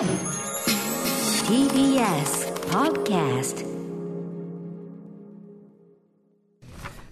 TBS Podcast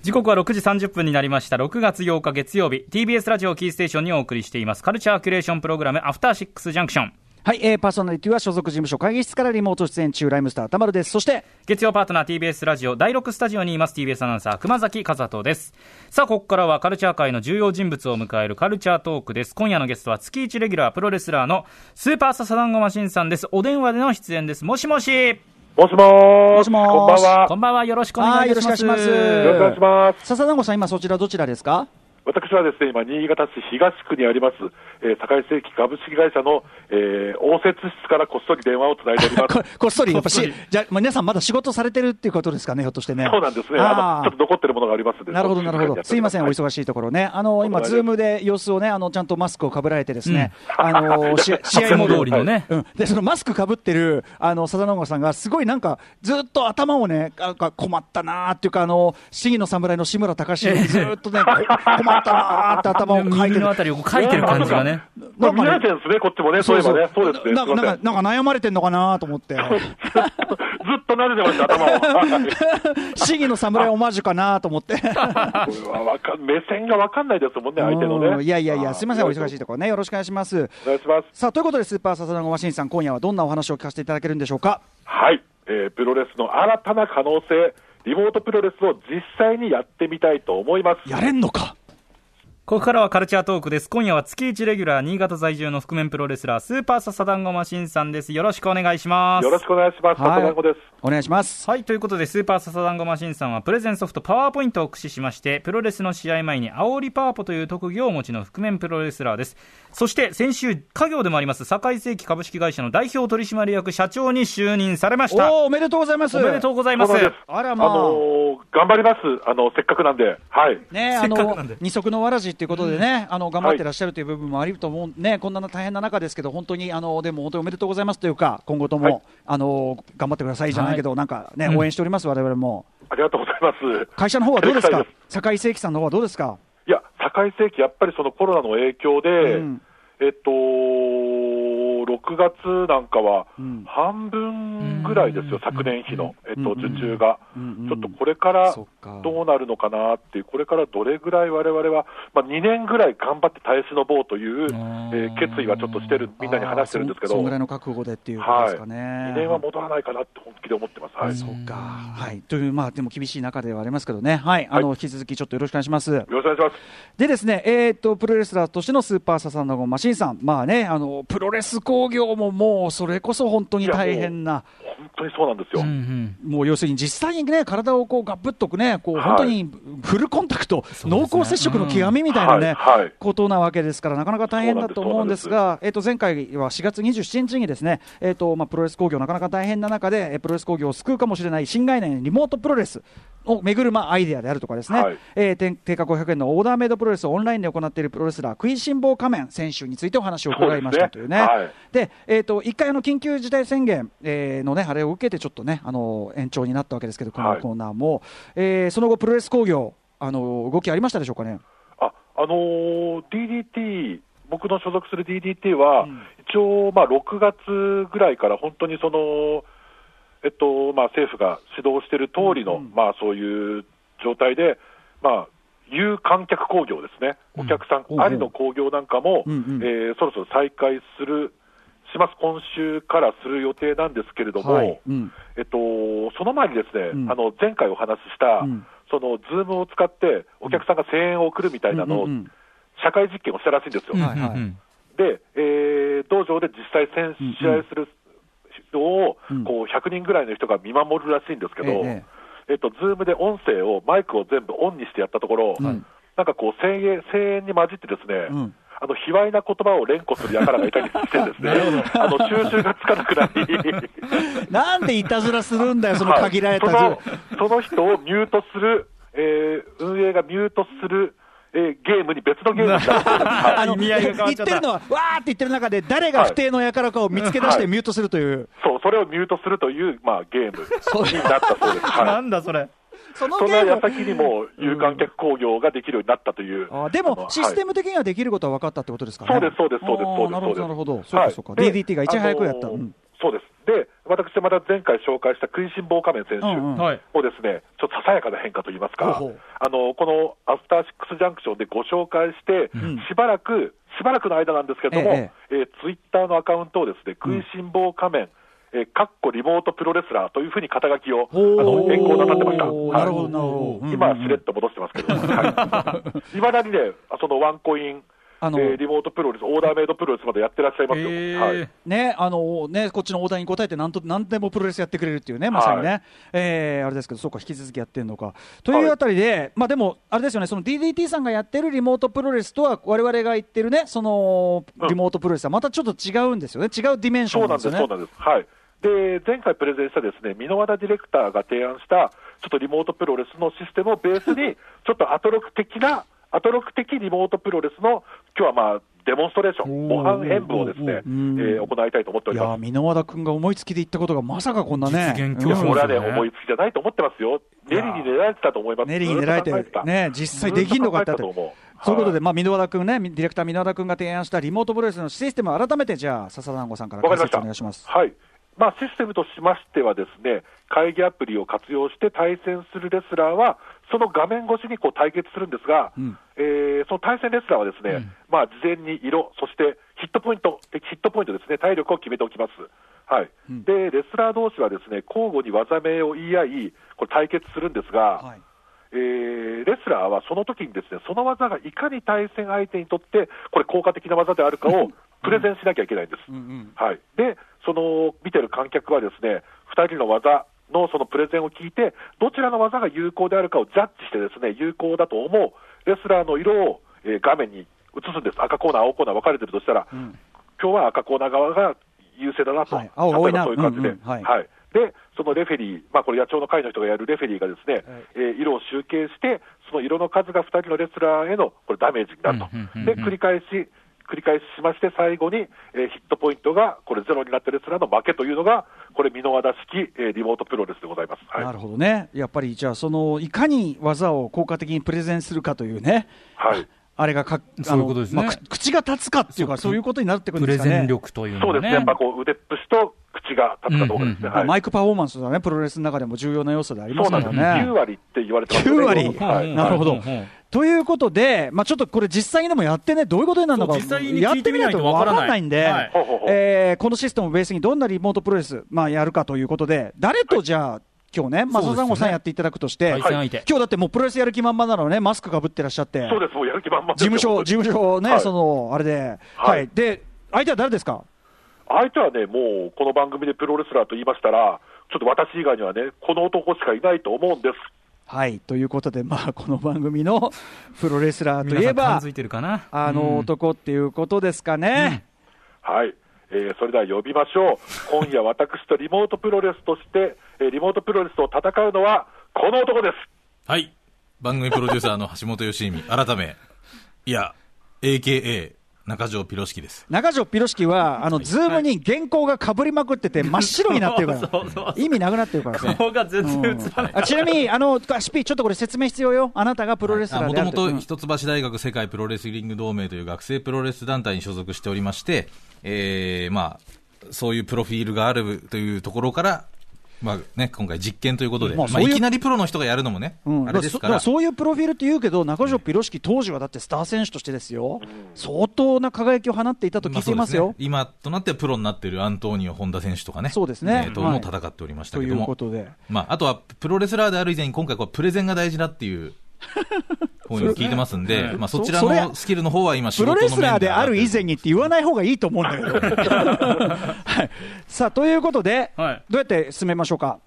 時刻は6時30分になりました。6月8日月曜日。TBS ラジオキーステーションにお送りしています。カルチャーキュレーションプログラムアフターシックスジャンクション。はい、えー、パーソナリティは所属事務所会議室からリモート出演中ライムスター田丸です。そして月曜パートナー TBS ラジオ第6スタジオにいます。TBS アナウンサー熊崎和人です。さあここからはカルチャー界の重要人物を迎えるカルチャートークです。今夜のゲストは月1レギュラープロレスラーのスーパーササダンゴマシンさんです。お電話での出演です。もしもし。もしもしもーしこんばんは。こんばんは。よろしくお願いいたします。はいよろしくお願いします。よろしくお願いします。笹団子さん今そちらどちらですか？私はですね、今、新潟市東区にあります、えー、堺世紀株式会社の、えー、応接室からこっそり電話をつないでおります。ここっそりやっぱしじゃあまあ皆さんまだ仕事されてるっていうことですかねひょっとしてねそうなんですね。あの、ちょっと残ってるものがあります。なるほど、なるほど。すいません、おはい忙しいところね。あの、今、はいズームで様子をね、あの、ちゃんとマスクをかぶられてですね、あの、試合試合モード通りのね、うん。で、そのマスクかぶってる、あの、佐田直さんが、すごいなんか、ずっと頭をね、なんか困ったなーっていうか、あの、市議の侍の志村隆 ずっとね、こ困ったなーって頭をかいてる右のあ。たりを書いてる感じがねまあ、見られてるんですね、こっちもね。そういえばね。そうですね。ななんか。なんか悩まれてんのかなと思って。ずっと、ずっと撫でてました、頭を。はい市議の侍オマージュかなと思って。これはわかん目線がわかんないですもんね、相手のうんね。いやいやいや、すいません、お忙しいとところね。よろしくお願いします。お願いします。さあ、ということで、スーパーササダンゴマシンさん、今夜はどんなお話を聞かせていただけるんでしょうか。はい、えープロレスの新たな可能性、リモートプロレスを実際にやってみたいと思います。やれんのか？ここからはカルチャートークです今夜は月1レギュラー新潟在住の覆面プロレスラースーパーササダンゴマシンさんですよろしくお願いしますよろしくお願いします。はい笹団子です。お願いします。はい、ということで、スーパーササダンゴマシンさんは、プレゼンソフトパワーポイントを駆使しまして、プロレスの試合前に、煽りパワポという特技をお持ちの覆面プロレスラーです。そして、先週、家業でもあります、堺世紀株式会社の代表取締役社長に就任されました。おお、おめでとうございます。おめでとうございます。あらまああのー頑張ります。あの、せっかくなんで。はい。ね、あせっかくのなんで二足のわらじっていうことでね、あの頑張ってらっしゃるという部分もあると思う、ね、こんな大変な中ですけど、本当にあのでも本当におめでとうございますというか、今後とも、はいあの頑張ってくださいじゃないけど、なんかね、うん応援しております、我々も。ありがとうございます。会社の方はどうですか？ありがたい、坂井正樹さんの方はどうですか？いや、堺世紀、やっぱりそのコロナの影響で、うんえっと、6月なんかはうん。半分ぐらいですよ、昨年比の、えっと、うん。受注が。ちょっとこれからどうなるのかなっていう、これからどれぐらい我々は、まあ、2年ぐらい頑張って耐え忍ぼうという、えー決意はちょっとしてる、みんなに話してるんですけど、そそんぐらいの覚悟でっていうことですかね。2年は戻らないかなって本気で思ってます。はい。そうか、はい、という、まあ、でも厳しい中ではありますけどね、はい、あの、はい引き続きちょっとよろしくお願いします。よろしくお願いします。でですね、えー、とプロレスラーとしてのスーパーササンダゴンマシンさん、まあね、あのプロレス工業ももうそれこそ本当に大変な、本当にそうなんですよ。うんうん。もう要するに実際にね、体をこうガブっとくね、こうはい。本当にフルコンタクト、そうですね。濃厚接触の極みみたいなね、はい。はい。ことなわけですから、なかなか大変だと思うんですが、えー、と前回は4月27日にですね、えーとまあ、プロレス工業、なかなか大変な中で、えープロレス工業を救うかもしれない新概念、リモートプロレスをめぐる、まあ、アイデアであるとかですね、はい。えー定定価500円のオーダーメイドプロレスをオンラインで行っているプロレスラー、食いしん坊仮面選手についてお話を伺いましたというね。そうですね。はいで、えー、と1回緊急事態宣言、えーのね、あれを受けて、ちょっとね、あの延長になったわけですけど、このはい。コーナーも、えーその後、プロレス工業、あの動きありましたでしょうかね？あ、あのー DDT、僕の所属する DDT は、うん。一応、まあ、6月ぐらいから本当にその、えっと、まあ、政府が指導している通りの、うんうん。まあ、そういう状態で、まあ、有観客興行ですね、お客さんうんありの興行なんかも、うんうん。えーそろそろ再開する、します、今週からする予定なんですけれども、はい。うん。えっと、その前にですね、うん。あの前回お話しした、うん。そのズームを使って、お客さんが声援を送るみたいなのを、うんうん社会実験をしたらしいんですよ。で、えー道場で実際戦試合する人を、うんこう100人ぐらいの人が見守るらしいんですけど、え。えっと、ズームで音声を、マイクを全部オンにしてやったところ、うん。なんかこう声援、声援に混じってですね、うんあの、卑猥な言葉を連呼する輩がいたりしてですね、あの、収集がつかなくなり、なんでいたずらするんだよ、その限られたはいそのその人をミュートする、えー運営がミュートする、えーゲームに別のゲームにい あの意味合いが言ってるのは、わーって言ってる中で、誰が不定の輩かを見つけ出してはい。ミュートするという、そう、それをミュートするという、まあ、ゲームになったそうです。はい。なんだそれ。その矢先にも有観客興行ができるようになったという。あでもシステはいム的にはできることは分かったってことですかね。そうです、そうです、そうです、あーそうです。なるほど、なるほど。はいそうか、そうか。で DDT がいち早くやった。そうです。で、私、また前回紹介した食いしん坊仮面選手うんうんはい。もですね、ちょっとささやかな変化といいますか、あのこのアフターシックスジャンクションでご紹介して、んしばらく、しばらくの間なんですけれども、ええーツイッターのアカウントをですね、食いしん坊仮面、えーかっこリモートプロレスラーというふうに肩書きをあの変更なさってました。なるほど、なるほど。今、しれっと戻してますけど、はいまだにね、そのワンコイン、あのえーリモートプロレス、オーダーメイドプロレスまでやってらっしゃいますよ。えはいーね、あのね、こっちのオーダーに答えてなんと、なんでもプロレスやってくれるっていうね、まさにね、はえーあれですけど、そうか、引き続きやってるのか。というあたりで、まあでも、あれですよね、その DDT さんがやってるリモートプロレスとは、われわれが言ってるね、そのうんリモートプロレスはまたちょっと違うんですよね、違うディメンショそうなんです、ンなんですよね。そうなんです。はい。で、前回プレゼンしたですね、箕輪田ディレクターが提案した、ちょっとリモートプロレスのシステムをベースに、ちょっとアトロク的な、アトロク的リモートプロレスの、今日はまあ、デモンストレーション、模範演舞をですね、えうんー行いたいと思っておいやー、ります。箕輪田君が思いつきで言ったことが、まさかこんなね、実現競争うんこれはね、思いつきじゃないと思ってますよ。練りに練られてたと思います。練りに練られてずっと考えた、ね、実際できんのかってそういうことで、はいまあ、箕輪田君ね、ディレクター箕輪田君が提案したリモートプロレスのシステムを改めて、じゃあ、笹団子さんから解。説お願いします。はい。まあ、システムとしましてはですね、会議アプリを活用して対戦するレスラーは、その画面越しにこう対決するんですが、うんえーその対戦レスラーはですね、まあ、事前に色、そしてヒットポイント、敵ヒットポイントですね、体力を決めておきます。はい。うんで、レスラー同士はですね、交互に技名を言い合い、これ対決するんですが、はいえーレスラーはその時にですね、その技がいかに対戦相手にとって、これ効果的な技であるかを プレゼンしなきゃいけないんです。うんうん。はい、で、その見てる観客はですね、2人の技のそのプレゼンを聞いて、どちらの技が有効であるかをジャッジしてですね、有効だと思うレスラーの色を、えー画面に映すんです。赤コーナー、青コーナー分かれてるとしたら、ん。今日は赤コーナー側が優勢だなと、はい。青いな。例えばそういう感じで、うんうん。はい。はい。で、そのレフェリー、まあ、これ、野鳥の会の人がやるレフェリーがですね、えー色を集計して、その色の数が2人のレスラーへのこれダメージになると、うんうんうんうん。で繰り返し、繰り返ししまして、最後に、えーヒットポイントがこれゼロになったレスラーの負けというのが、これ、箕輪田式、えーリモートプロレスでございます。はい。なるほどね、やっぱりじゃあ、そのいかに技を効果的にプレゼンするかというね、はい。あれがかあのそういうことですね。まあく口が立つかっていうか、そういうこと。になってくるんプレですかね。ゼン力というね。そうですね、やっぱこう腕っぷしと口が立つかどうかですね。うんうんはい。マイクパフォーマンスはね、プロレスの中でも重要な要素でありますからそうなんです、9ね。割って言われてますよね。9割。はい。なるほど。うんうんうんということで、まあ、ちょっとこれ、実際にでもやってね、どういうことになるのか、そう実際にやってみないいとわからないんで、はい。えーこのシステムをベースにどんなリモートプロレス、まあ、やるかということで、誰とじゃあ、今日ね、まあ、さんやっていただくとして、対戦相手。今日だってもうプロレスやる気満々なのね、マスクかぶってらっしゃって、そうです、もうやる気満々ですよ。事務所、事務所ね、はい。その、あれで、は、はいい。で、相手は誰ですか？相手はね、もうこの番組でプロレスラーと言いましたら、ちょっと私以外にはね、この男しかいないと思うんです。はい、ということで、まあ、この番組のプロレスラーといえば皆さん感づ、いてるかな？あのうん男っていうことですかね。はい、えーそれでは呼びましょう。今夜私とリモートプロレスとして、えーリモートプロレスと戦うのは、この男です。はい。番組プロデューサーの橋本良美、改め、いや、AKA、中条ピロシキです。中条ピロシキは、あの、ズームに原稿がかぶりまくってて、真っ白になってるから、そうそうそう意味なくなってるからさ。顔が全然映らない。あちなみに、あの、SP、ちょっとこれ説明必要よ。あなたがプロレスラーもとも。と一橋大学世界プロレスリング同盟という学生プロレス団体に所属しておりまして、えー、まあ、そういうプロフィールがあるというところから、まあね、今回実験ということで、まあまあいきなりプロの人がやるのもね、うん、あれですかだかららそういうプロフィールって言うけど、中条ピロシキ当時はだってスター選手としてですよ、相当な輝きを放っていたと聞いていますよ。あそうですね。今となってはプロになっているアントニオ・本田選手とかね、そうですね。えーとはい。も戦っておりましたというけども、ことで、まあ、あとはプロレスラーである以前に、今回プレゼンが大事だっていう。ふうに聞いてますんで、まあ、そちらそそれのスキルの方は今、仕プロ事の面レスラーである以前に。にって言わない方がいいと思うんだけど。はい、さあということで、はい。どうやって進めましょうか？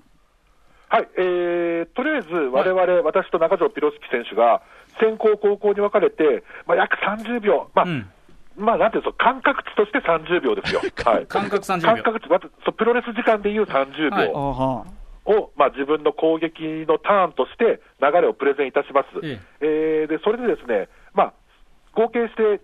はい、えー、とりあえず、我々、私と中条ピロスキ選手が、先行後攻に分かれて、まあ、約30秒、まあ、うん。まあ、なんていうんですか、感覚値として30秒ですよ。はい。感覚30秒。感覚値、プロレス時間でいう30はい。秒あはを、まあ、自分の攻撃のターンとして流れをプレゼンいたします。ええ。ーで、それでですね、まあ、合計して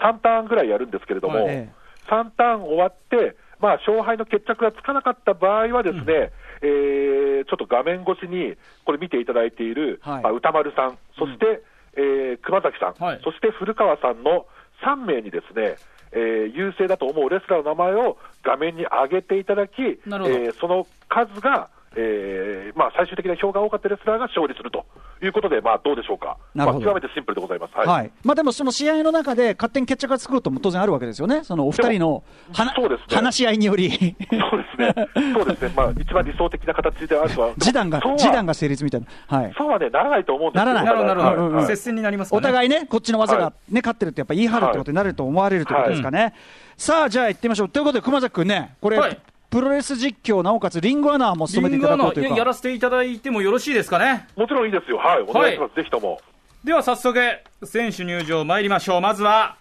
3ターンぐらいやるんですけれども、はい。え3ターン終わって、まあ、勝敗の決着がつかなかった場合はですね、えーーちょっと画面越しにこれ見ていただいている、はい。まあ歌丸さん、そして、えー熊崎さん、はい。そして古川さんの3名にですね、えー優勢だと思うレスラーの名前を画面に上げていただき、えーその数が、えーまあ、最終的な票が多かったレスラーが勝利するということで、まあ、どうでしょうか、なるほど。まあ、極めてシンプルでございます。はい。はい。まあ、でもその試合の中で勝手に決着がつくことも当然あるわけですよね、そのお二人のはなそうですね。話し合いにより、そうですね、そうですね、まあ、一番理想的な形であるとは、示談がが成立みたいな、はい、そうはね、ならないと思うんですよならない。なるほど、接戦になりますかね。お互いね、こっちの技が、はね勝ってるってやっぱ言い張るってことになると思われるということですかね。さあ、じゃあ行ってみましょう。ということで、熊崎君ね、これ、はいプロレス実況、なおかつリングアナーも務めていただこうというか。やらせていただいてもよろしいですかね？もちろんいいですよ、はい、お願いします、ぜひとも。では早速、選手入場参りましょう。まずは、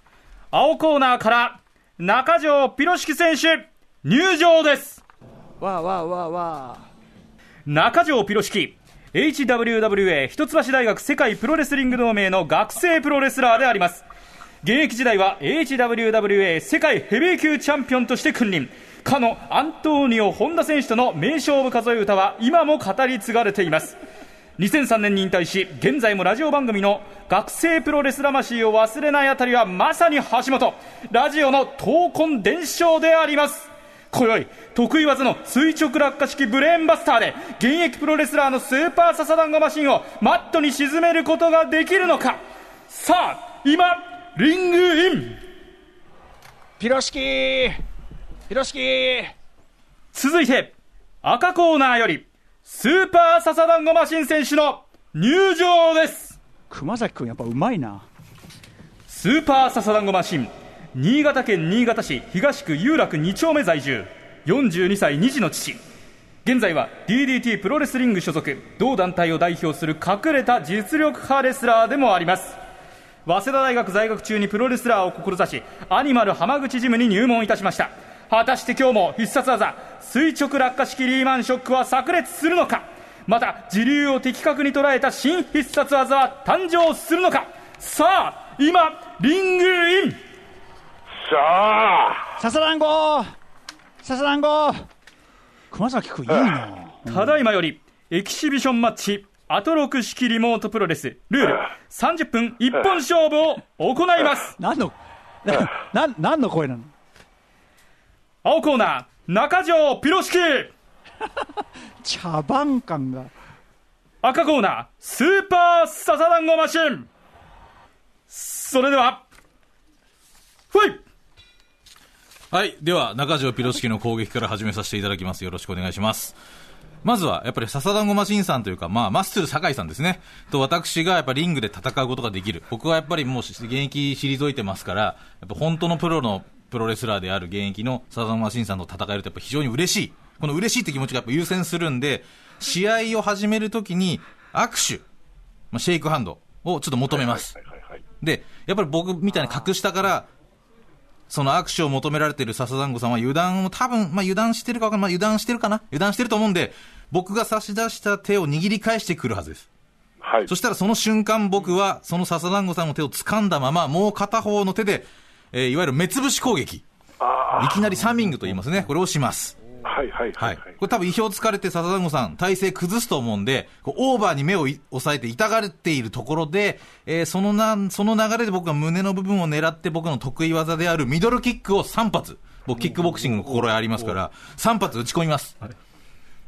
青コーナーから、中条ピロシキ選手、入場です。わあわあわあわあ。中条ピロシキ HWWA 一橋大学世界プロレスリング同盟の学生プロレスラーであります現役時代は HWWA 世界ヘビー級チャンピオンとして君臨。かのアントーニオ本田選手との名勝負数え歌は今も語り継がれています。2003年に引退し現在もラジオ番組の学生プロレス魂を忘れないあたりはまさに橋本。ラジオの闘魂伝承であります。今宵得意技の垂直落下式ブレーンバスターで現役プロレスラーのスーパーササダンゴマシンをマットに沈めることができるのか。さあ今リングイン。ピロシキ。ーピロシキ。ー続いて赤コーナーよりスーパーササダンゴマシン選手の入場です。熊崎君やっぱうまいな。スーパーササダンゴマシン新潟県新潟市東区有楽2丁目在住42歳2児の父。現在は DDT プロレスリング所属同団体を代表する隠れた実力派レスラーでもあります早稲田大学在学中にプロレスラーを志しアニマル浜口ジムに入門いたしました。果たして今日も必殺技垂直落下式リーマンショックは炸裂するのか。また時流を的確に捉えた新必殺技は誕生するのか。さあ今リングイン。さあ、ササダンゴササダンゴ熊崎君いいな。ただいまよりエキシビションマッチアトロク式リモートプロレス。ルール。30分一本勝負を行います。何の、何の声なの？青コーナー。中条ピロシキ。茶番感が。赤コーナー。スーパーササダンゴマシン。それでははい。では、中条ピロシキの攻撃から始めさせていただきます。よろしくお願いします。まずは、やっぱり笹団子マシンさんというか、まあ、マッスル酒井さんですね。と、私がやっぱリングで戦うことができる。僕はやっぱりもう現役退いてますから、やっぱ本当のプロのプロレスラーである現役の笹団子マシンさんと戦えるとやっぱ非常に嬉しい。この嬉しいって気持ちがやっぱ優先するんで、試合を始めるときに握手、まあ、シェイクハンドをちょっと求めます。で、やっぱり僕みたいに格下から、その握手を求められている笹団子さんは油断を多分、まあ油断してるかわかんない、まあ油断してるかな油断してると思うんで、僕が差し出した手を握り返してくるはずです。はいそしたらその瞬間僕は、その笹団子さんの手を掴んだまま、もう片方の手で、えーいわゆる目つぶし攻撃。あいきなりサミングと言いますね。これをします。あ、はいはいははいい。はい。これ多分意表つかれて笹団子さん、体勢崩すと思うんで、こうオーバーに目をい押さえて痛がっているところで、えーそのな、その流れで僕が胸の部分を狙って僕の得意技であるミドルキックを3発。僕キックボクシングの心得ありますから、3発打ち込みます。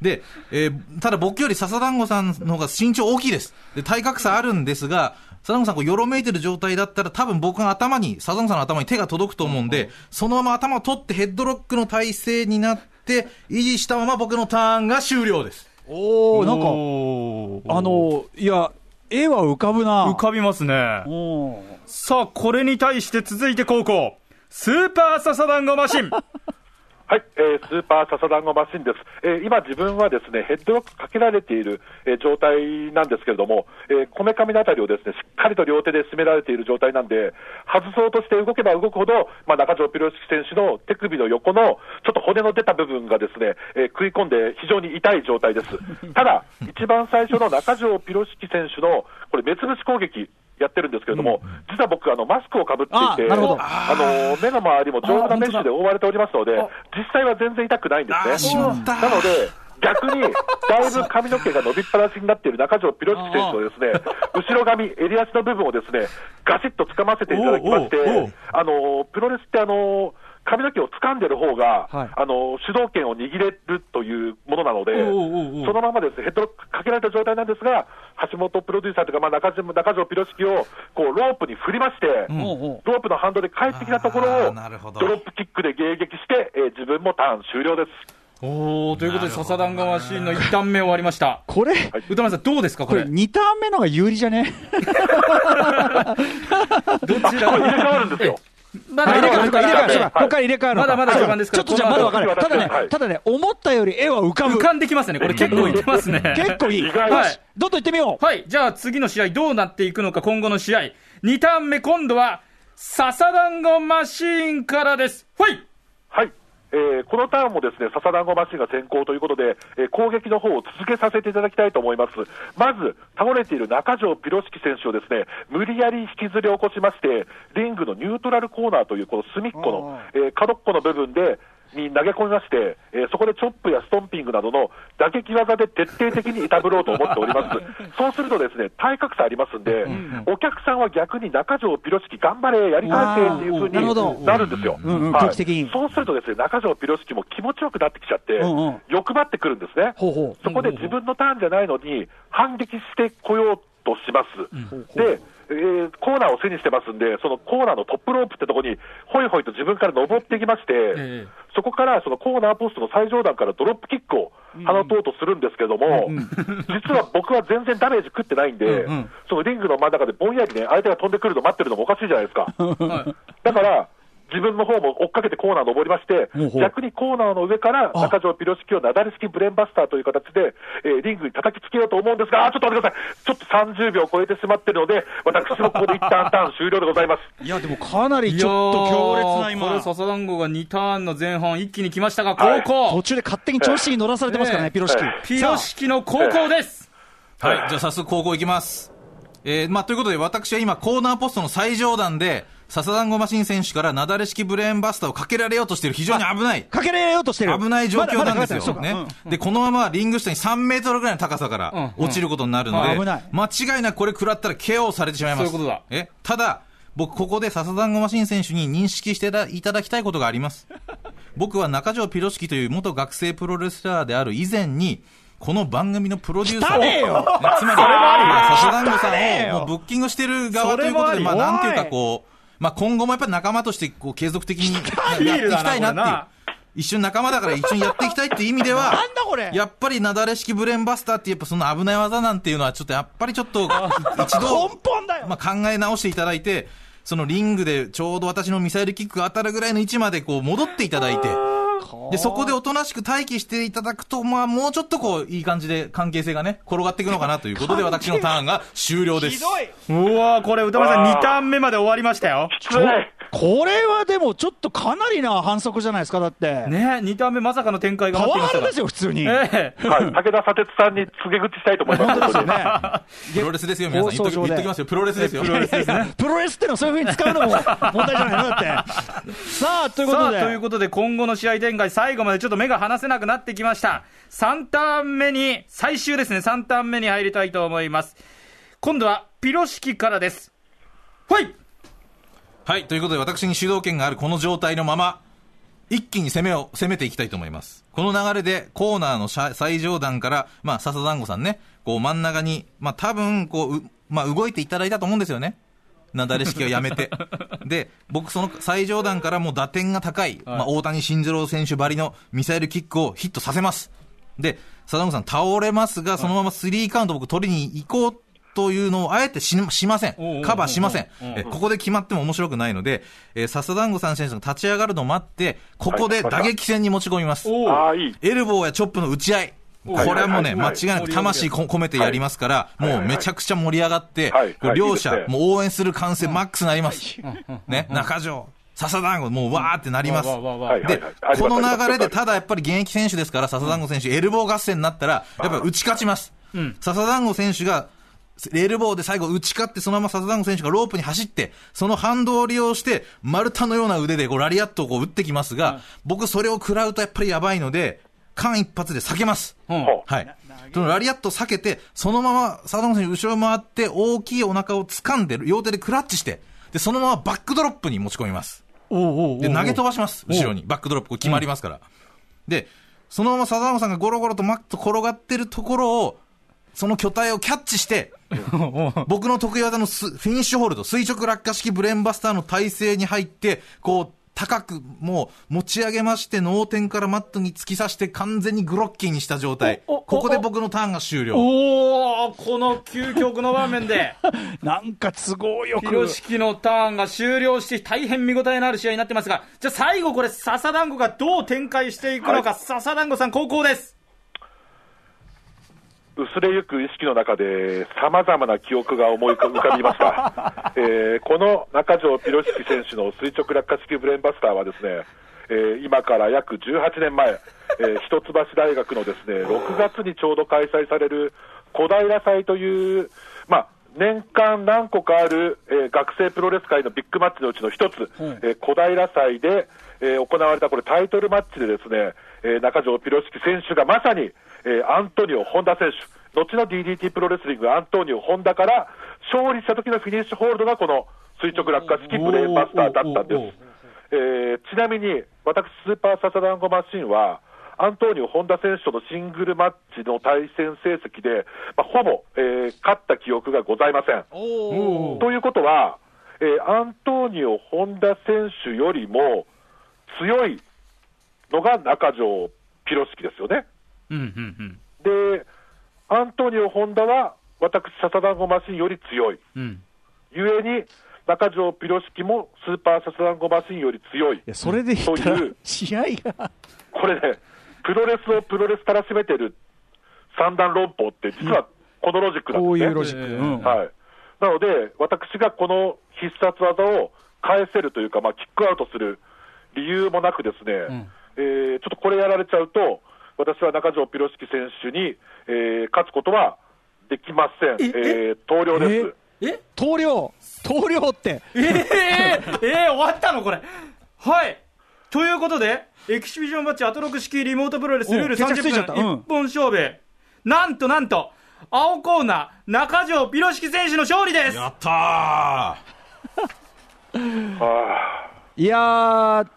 で、えーただ僕より笹団子さんの方が身長大きいです。で、体格差あるんですが、笹団子さんこうよろめいてる状態だったら多分僕が頭に、笹団子さんの頭に手が届くと思うんで、そのまま頭を取ってヘッドロックの体勢になって、維持したまま僕のターンが終了です。おおなんか、あの、いや、絵は浮かぶな。浮かびますね。さあこれに対して続いて高校スーパーササダンゴマシン はい、えースーパーササダンゴマシンです、えー今、自分はですねヘッドロックかけられている、えー状態なんですけれども、えーこめかみのあたりをですねしっかりと両手で締められている状態なんで、外そうとして動けば動くほど、まあ、中条ピロシキ選手の手首の横のちょっと骨の出た部分がですね、えー食い込んで非常に痛い状態です。ただ、一番最初の中条ピロシキ選手のこれ、目つぶし攻撃。やってるんですけれども、実は僕、あのマスクをかぶっていて、あの目の周りも丈夫なメッシュで覆われておりますので、実際は全然痛くないんですね。なので、逆に、だいぶ髪の毛が伸びっぱなしになっている中条ピロシキ選手のですね、後ろ髪、襟足の部分をですね、ガシッと掴ませていただきましてあの、プロレスってあの、髪の毛を掴んでる方が、はい。あの、主導権を握れるというものなので、おうおうおう。そのままですね、ヘッドロックかけられた状態なんですが、橋本プロデューサーというか、まあ、中島中条ピロシキを、こう、ロープに振りまして、おうおう。ロープのハンドで帰ってきたところを、なるほど。ドロップキックで迎撃して、えー自分もターン終了です。おーということで、笹団子マシーンの1ターン目終わりました。これ、歌丸さん、どうですか、これ？これ2ターン目のが有利じゃね？どちこれ入れ替わるんですよ。まあ入れ替わるか、入れ替わるか、はいここから入れ替わる。まだまだ序盤ですからちょっとじゃあまだ分かる。ただねはい、ただね、思ったより絵は浮かぶ。浮かんできますね。これ結構いってますね。結構いい。はいどんどん行ってみよう。はい。じゃあ次の試合どうなっていくのか、今後の試合。2ターン目、今度は、笹団子マシーンからです。はい。はい。えーこのターンもですね、笹団子マシンが先行ということで、えー攻撃の方を続けさせていただきたいと思います。まず、倒れている中条ピロシキ選手をですね、無理やり引きずり起こしまして、リングのニュートラルコーナーというこの隅っこの、えー角っこの部分で、に投げ込みまして、えーそこでチョップやストンピングなどの打撃技で徹底的にいたぶろうと思っております。そうするとですね、体格差ありますんで、お客さんは逆に中条ピロシキ頑張れ、やり返せっていうふうになるんですよ。うんうんはいそうするとですね、中条ピロシキも気持ちよくなってきちゃって、うんうん欲張ってくるんですね。ほうほうそこで自分のターンじゃないのに、反撃してこようとします。で、えーコーナーを背にしてますんで、そのコーナーのトップロープってところに、ほいほいと自分から登ってきまして、ええ。そこからそのコーナーポストの最上段からドロップキックを放とうとするんですけども、実は僕は全然ダメージ食ってないんで、そのリングの真ん中でぼんやりね、相手が飛んでくるの待ってるのもおかしいじゃないですか。だから、自分の方も追っかけてコーナー登りまして逆にコーナーの上から中条ピロシキをなだれ式ブレーンバスターという形で、えーリングに叩きつけようと思うんですが、ちょっと待ってください。ちょっと30秒超えてしまってるので、私もここで一旦ターン終了でございます。いや、でもかなりちょっと強烈なこれ、今。笹団子が2ターンの前半一気に来ましたが、はい高校、途中で勝手に調子に乗らされてますからね、ええピロシキ。ピロシキの高校です。はい、じゃあ早速高校いきます。えー、まあ、ということで私は今コーナーポストの最上段で、笹団子マシン選手からなだれ式ブレーンバスターをかけられようとしている。非常に危ない。かけられようとしてる。危ない状況なんですよ。ね。で、このままリング下に3メートルぐらいの高さから落ちることになるので、間違いなくこれ食らったら KO されてしまいます。そういうことだ。えただ、僕ここで笹団子マシン選手に認識していただきたいことがあります。僕は中条ピロシキという元学生プロレスラーである以前に、この番組のプロデューサーを、つまり、まあ笹団子さんをもうブッキングしてる側ということで、まあ、なんていうかこう、まあ、今後もやっぱり仲間としてこう継続的にやっていきたいななっていう。一緒に仲間だから一緒にやっていきたいっていう意味では、なんだこれ。やっぱりなだれ式ブレーンバスターってやっぱその危ない技なんていうのはちょっとやっぱりちょっと 一度、根本だよ。まあ、考え直していただいて、そのリングでちょうど私のミサイルキックが当たるぐらいの位置までこう戻っていただいて、で、そこでおとなしく待機していただくと、まあ、もうちょっとこう、いい感じで関係性がね、転がっていくのかな ということで、私のターンが終了です。ひどい。うわーこれ、歌丸さん、2ターン目まで終わりましたよ。きつい。これはでもちょっとかなりな反則じゃないですか、だって。ね2ターン目、まさかの展開がパ待っていましたがワハラですよ、普通に。ええはい、武田砂鉄さんに告げ口したいと思います。本当ですよね。プロレスですよ、皆さん。言っとき言っときますよ。プロレスですよ。プロレスです ね。プロレスってのはそういうふうに使うのも問題じゃないのだって。さあ、ということで。さあということで、今後の試合展開、最後までちょっと目が離せなくなってきました。3ターン目に、最終ですね、3ターン目に入りたいと思います。今度は、ピロ式からです。はいはい、ということで私に主導権があるこの状態のまま、一気に攻めを、攻めていきたいと思います。この流れで、コーナーの最最上段から、まあ、笹団子さんね、こう真ん中に、まあ、多分、こう、うまあ、動いていただいたと思うんですよね。なだれ式をやめて。で、僕その最上段からもう打点が高い、まあ、大谷慎次郎選手ばりのミサイルキックをヒットさせます。で、笹団子さん倒れますが、そのままスリーカウント僕取りに行こうというのをあえてししません。カバーしません。ここで決まっても面白くないので、えー、笹団子さん選手が立ち上がるのを待って、ここで打撃戦に持ち込みます。おああ、いい。エルボーやチョップの打ち合い。これはもうね、間はい違いなく魂こ込めてやりますから、はい。もうめちゃくちゃ盛り上がって両者もう応援する歓声マックスになります。ね、中条、笹団子、もうわーってなります。で、この流れで、た。だやっぱり現役選手ですから、笹団子選手、エルボー合戦になったら、やっぱり打ち勝ちます。笹団子選手が、エルボーで最後打ち勝って、そのまま笹団子選手がロープに走って、その反動を利用して、丸太のような腕でこうラリアットをこう打ってきますが、僕それを食らうとやっぱりやばいので、間一髪で避けます。うんほはい。そのラリアットを避けて、そのまま佐藤選手後ろ回って、大きいお腹を掴んで、両手でクラッチして、で、そのままバックドロップに持ち込みます。おうおうおうで、投げ飛ばします。後ろに。バックドロップ、これ決まりますから。で、そのまま佐藤さんがゴロゴロとマット転がってるところを、その巨体をキャッチして、僕の得意技のスフィニッシュホールド、垂直落下式ブレーンバスターの体勢に入って、こう、高くもう持ち上げまして、脳天からマットに突き刺して完全にグロッキーにした状態。ここで僕のターンが終了。おおこの究極の場面で、なんか都合よピくロシキのターンが終了して、大変見応えのある試合になってますが、じゃあ最後これ、笹団子がどう展開していくのか、笹団子さん、高校です。薄れゆく意識の中で、さまざまな記憶が思い浮かびました、えーこの中条ピロシキ選手の垂直落下式ブレーンバスターは、ですね、えー今から約18年前、えー一橋大学のですね6月にちょうど開催される小平祭という、まあ、年間何個かある、えー学生プロレス界のビッグマッチのうちの一つ、えー小平祭で、えー行われたこれタイトルマッチでですね、えー中条ピロシキ選手がまさに、えーアントニオ・ホンダ選手、後の DDT プロレスリングアントニオ・ホンダから勝利した時のフィニッシュホールドがこの垂直落下式ブレーンバスターだったんです。えーちなみに私、スーパーササダンゴマシンは、アントニオ・ホンダ選手とのシングルマッチの対戦成績で、まあ、ほぼ、えー勝った記憶がございません。おということは、えーアントニオ・ホンダ選手よりも強いのが中条ピロシキですよね。うんうんうん。で、アントニオ・ホンダは私、ササダンゴマシンより強い。うん。ゆえに、中条ピロシキもスーパーササダンゴマシンより強い。い。やそれで言ったらという試合が。これね、プロレスをプロレスたらしめてる三段論法って、実はこのロジックなんですね。こういうロジック、うん。はい、なので、私がこの必殺技を返せるというか、まあ、キックアウトする理由もなく、ですね、えーちょっとこれやられちゃうと、私は中条ピロシキ選手に、えー勝つことはできません、えー投了です。え？投了。投了って。えー、えー、終わったのこれ。はい。ということで、エキシビジョンマッチアトロク式リモートプロレスおルール決着ついちゃ30った。うん。分一本勝負。なんとなんと、青コーナー、中条ピロシキ選手の勝利です。やったー。あ。いやー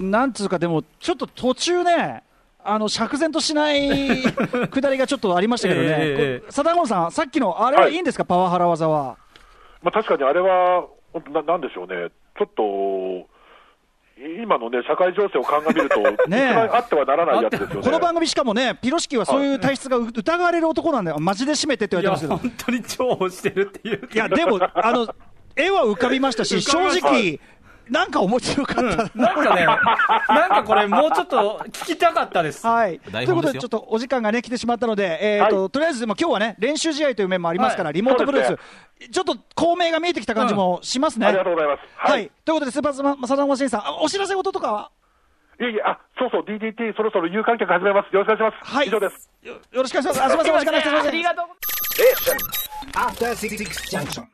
なんつうかでもちょっと途中ねあの釈然としない くだりがちょっとありましたけどね、ええええこ貞子さん、さっきのあれはい。いんですか、パワハラ技は。まあ、確かにあれは、本当な、なんでしょうね、ちょっと、今のね、社会情勢を鑑みると、ねあってはならないやつですよね。この番組しかもね、ピロシキはそういう体質が疑われる男なんだよ、マジで締めてって言われてますけど。本当に重宝してるっていう。いや、でも、あの、絵は浮かびましたし、正直、なんか面白かった。なんかね、なんかこれ、もうちょっと聞きたかったです。はい。ということで、ちょっとお時間がね、来てしまったので、えっ、と、はとりあえず、でも今日はね、練習試合という面もありますから、はいリモートプロレス、そうちょっと孔明が見えてきた感じもしますね。ありがとうございます。はい。ということで、スーパーサマサダンゴシンさん、あお知らせ事とかは？いえいえ、あ、そうそう、DDT そろそろ有観客始めます。よろしくお願いします。はい。以上です。よよろしくお願いします。あ、すみません、お時間なくてすみません。ありがとう。After Six Junction.